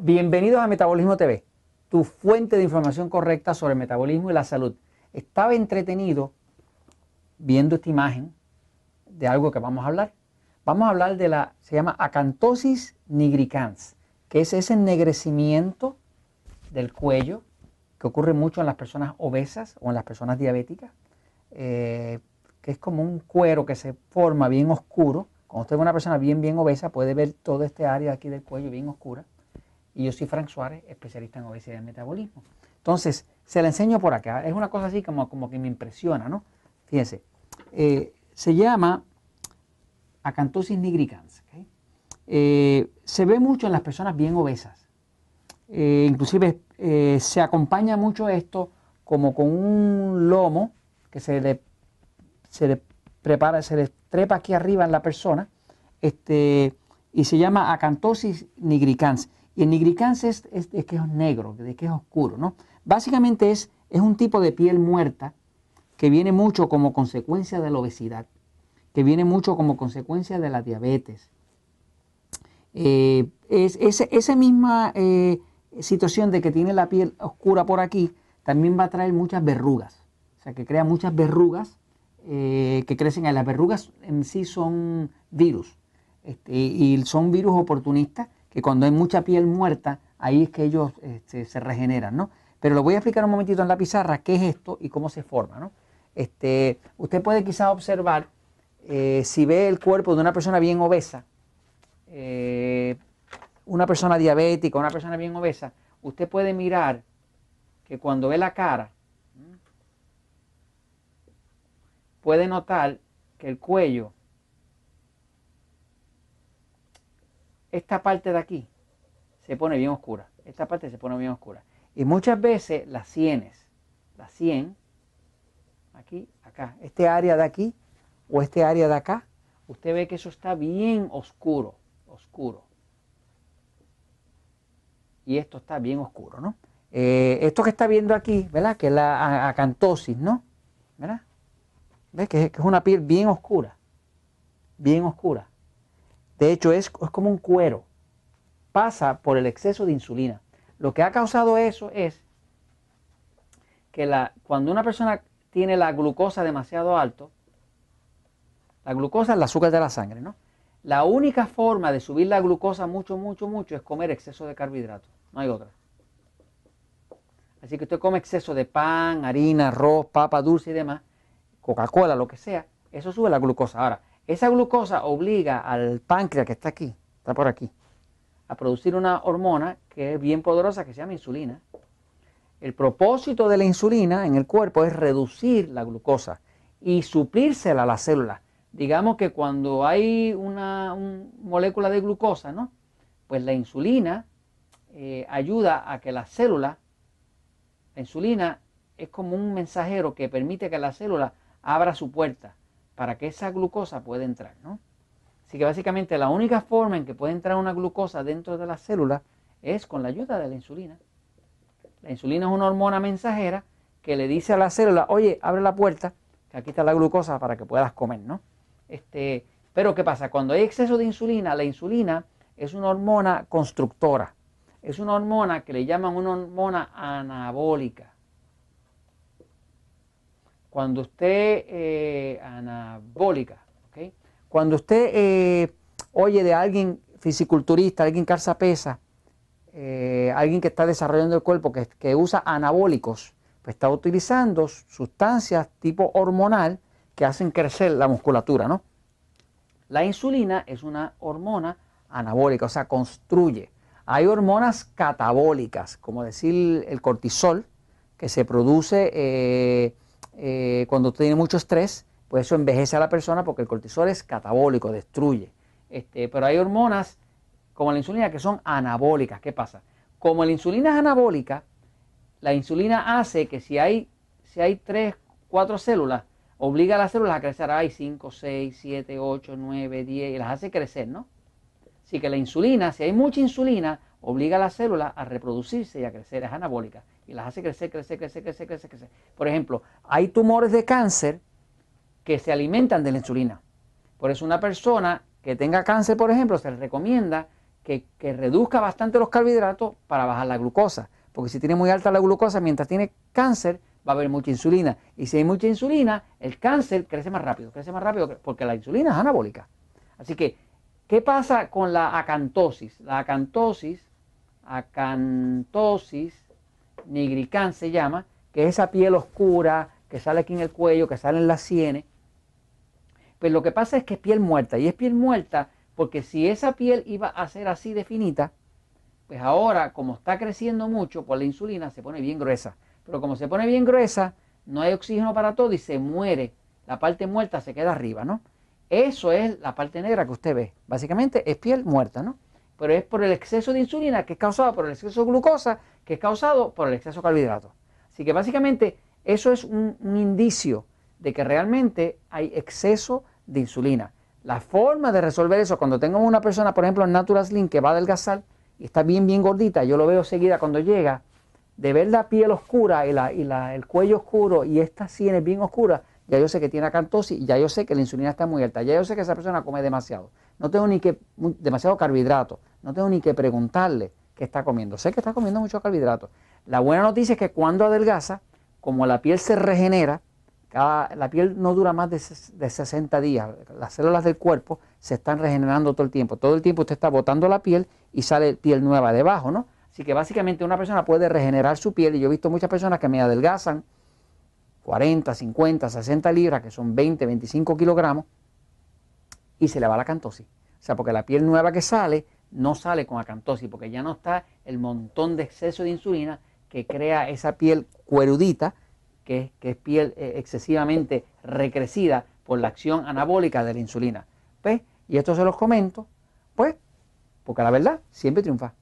Bienvenidos a Metabolismo TV, tu fuente de información correcta sobre el metabolismo y la salud. Estaba entretenido viendo esta imagen de algo que vamos a hablar. Vamos a hablar de la, se llama acantosis nigricans, que es ese ennegrecimiento del cuello que ocurre mucho en las personas obesas o en las personas diabéticas, eh, que es como un cuero que se forma bien oscuro. Cuando usted ve una persona bien, bien obesa, puede ver todo este área aquí del cuello bien oscura y yo soy Frank Suárez, especialista en obesidad y metabolismo. Entonces, se la enseño por acá. Es una cosa así como, como que me impresiona, ¿no? Fíjense. Eh, se llama acantosis nigricans. Eh, se ve mucho en las personas bien obesas. Eh, inclusive se acompaña mucho esto como con un lomo que se le, se prepara, se le trepa aquí arriba en la persona, este, y se llama acantosis nigricans. Y el nigricans es, que es negro, de que es oscuro, ¿no? Básicamente es, es un tipo de piel muerta que viene mucho como consecuencia de la obesidad, que viene mucho como consecuencia de la diabetes. Eh, es, esa misma eh, situación de que tiene la piel oscura por aquí también va a traer muchas verrugas, o sea que crea muchas verrugas eh, que crecen ahí. Las verrugas en sí son virus este, y son virus oportunistas que cuando hay mucha piel muerta, ahí es que ellos este, se regeneran, ¿no? Pero lo voy a explicar un momentito en la pizarra qué es esto y cómo se forma, ¿no? Este, usted puede quizás observar, eh, si ve el cuerpo de una persona bien obesa, eh, una persona diabética, una persona bien obesa, usted puede mirar que cuando ve la cara, puede notar que el cuello esta parte de aquí se pone bien oscura. Esta parte se pone bien oscura. Y muchas veces las sienes, la sien, aquí, acá, este área de aquí o este área de acá, usted ve que eso está bien oscuro, oscuro. Y esto está bien oscuro, ¿no? Eh, esto que está viendo aquí, ¿verdad? Que es la acantosis, ¿no? ¿Verdad? ¿Ves? Que es una piel bien oscura, bien oscura. De hecho, es, como un cuero. Pasa por el exceso de insulina. Lo que ha causado eso es que la, cuando una persona tiene la glucosa demasiado alto, la glucosa es el azúcar de la sangre, ¿no? La única forma de subir la glucosa mucho, mucho, mucho es comer exceso de carbohidratos. No hay otra. Así que usted come exceso de pan, harina, arroz, papa dulce y demás, Coca-Cola, lo que sea, eso sube la glucosa. Ahora, esa glucosa obliga al páncreas que está aquí, está por aquí, a producir una hormona que es bien poderosa que se llama insulina. El propósito de la insulina en el cuerpo es reducir la glucosa y suplírsela a la célula. Digamos que cuando hay una, molécula de glucosa, ¿no? Pues la insulina eh, ayuda a que la célula, la insulina es como un mensajero que permite que la célula abra su puerta para que esa glucosa pueda entrar, ¿no? Así que básicamente la única forma en que puede entrar una glucosa dentro de la célula es con la ayuda de la insulina. La insulina es una hormona mensajera que le dice a la célula, oye, abre la puerta, que aquí está la glucosa para que puedas comer, ¿no? Este, pero ¿qué pasa? Cuando hay exceso de insulina, la insulina es una hormona constructora. Es una hormona que le llaman una hormona anabólica. Cuando usted, eh, anabólica, cuando usted eh, oye de alguien fisiculturista, alguien que pesa, eh, alguien que está desarrollando el cuerpo, que, que usa anabólicos, pues está utilizando sustancias tipo hormonal que hacen crecer la musculatura, ¿no? La insulina es una hormona anabólica, o sea, construye. Hay hormonas catabólicas, como decir el cortisol, que se produce eh, cuando tiene mucho estrés, pues eso envejece a la persona porque el cortisol es catabólico, destruye. Este, pero hay hormonas como la insulina que son anabólicas. ¿Qué pasa? Como la insulina es anabólica, la insulina hace que si hay, si hay 3, 4 células, obliga a las células a crecer. Hay 5, 6, 7, 8, 9, 10 y las hace crecer, ¿no? Así que la insulina, si hay mucha insulina, obliga a las células a reproducirse y a crecer, es anabólica y las hace crecer, crecer, crecer, crecer, crecer, crecer. Por ejemplo, hay tumores de cáncer que se alimentan de la insulina. Por eso una persona que tenga cáncer, por ejemplo, se recomienda que, que reduzca bastante los carbohidratos para bajar la glucosa. Porque si tiene muy alta la glucosa, mientras tiene cáncer, va a haber mucha insulina. Y si hay mucha insulina, el cáncer crece más rápido, crece más rápido porque la insulina es anabólica. Así que, ¿qué pasa con la acantosis? La acantosis, acantosis nigricans se llama, que es esa piel oscura que sale aquí en el cuello, que sale en las sienes. Pues lo que pasa es que es piel muerta. Y es piel muerta porque si esa piel iba a ser así de finita, pues ahora como está creciendo mucho por la insulina se pone bien gruesa. Pero como se pone bien gruesa, no hay oxígeno para todo y se muere. La parte muerta se queda arriba, ¿no? Eso es la parte negra que usted ve. Básicamente es piel muerta, ¿no? Pero es por el exceso de insulina que es causado por el exceso de glucosa, que es causado por el exceso de carbohidratos. Así que básicamente eso es un, indicio de que realmente hay exceso de insulina. La forma de resolver eso, cuando tengo una persona, por ejemplo, en Natural Slim que va a adelgazar y está bien, bien gordita, yo lo veo seguida cuando llega, de ver la piel oscura y, el cuello oscuro y estas sienes bien oscuras, ya yo sé que tiene acantosis y ya yo sé que la insulina está muy alta, ya yo sé que esa persona come demasiado. No tengo ni que, demasiado carbohidrato, no tengo ni que preguntarle qué está comiendo. Sé que está comiendo mucho carbohidrato. La buena noticia es que cuando adelgaza, como la piel se regenera, cada, la piel no dura más de, de 60 días, las células del cuerpo se están regenerando todo el tiempo. Todo el tiempo usted está botando la piel y sale piel nueva debajo, ¿no? Así que básicamente una persona puede regenerar su piel y yo he visto muchas personas que me adelgazan 40, 50, 60 libras, que son 20, 25 kilogramos, y se le va la acantosis. O sea, porque la piel nueva que sale no sale con acantosis, porque ya no está el montón de exceso de insulina que crea esa piel cuerudita, que, es piel eh, excesivamente recrecida por la acción anabólica de la insulina. ¿Ves? Y esto se los comento, pues, porque la verdad siempre triunfa.